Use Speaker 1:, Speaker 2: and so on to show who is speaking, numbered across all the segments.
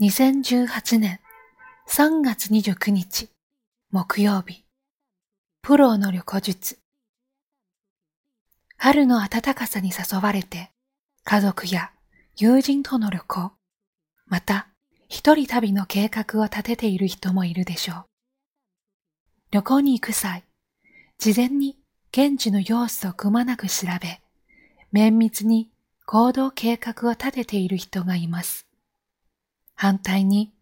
Speaker 1: 2018年3月29日木曜日。プロの旅行術。春の暖かさに誘われて家族や友人との旅行。また一人旅の計画を立てている人もいるでしょう。旅行に行く際事前に現地の様子をくまなく調べ綿密に行動計画を立てている人がいます。反対に、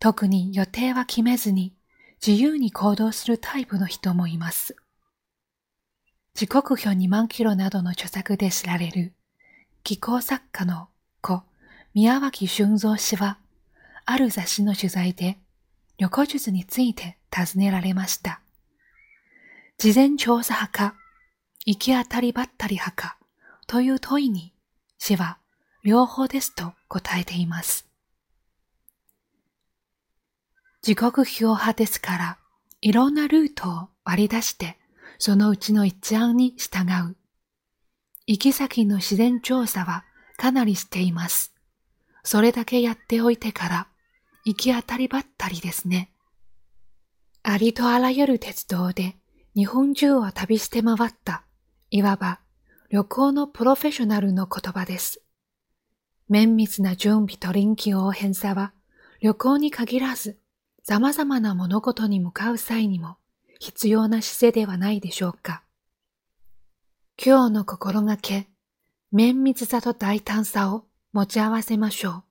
Speaker 1: 特に予定は決めずに自由に行動するタイプの人もいます。時刻表2万キロなどの著作で知られる気候作家の子宮脇俊三氏は、ある雑誌の取材で旅行術について尋ねられました。事前調査派か、行き当たりばったり派かという問いに、氏は両方ですと答えています。時刻表派ですから、いろんなルートを割り出して、そのうちの一案に従う。行き先の自然調査はかなりしています。それだけやっておいてから、行き当たりばったりですね。ありとあらゆる鉄道で日本中を旅して回った、いわば旅行のプロフェッショナルの言葉です。綿密な準備と臨機応変さは旅行に限らず様々な物事に向かう際にも必要な姿勢ではないでしょうか。今日の心がけ、綿密さと大胆さを持ち合わせましょう。